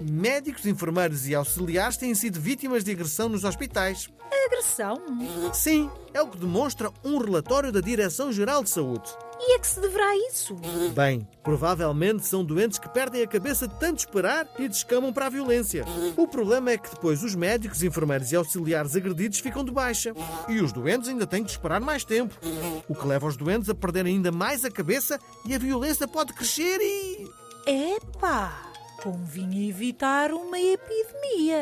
Médicos, enfermeiros e auxiliares têm sido vítimas de agressão nos hospitais. Agressão? Sim, é o que demonstra um relatório da Direção-Geral de Saúde. E é que se deverá isso? Bem, provavelmente são doentes que perdem a cabeça de tanto esperar e descamam para a violência. O problema é que depois os médicos, enfermeiros e auxiliares agredidos ficam de baixa. E os doentes ainda têm que esperar mais tempo. O que leva os doentes a perderem ainda mais a cabeça e a violência pode crescer e. Epá, convinha evitar uma epidemia.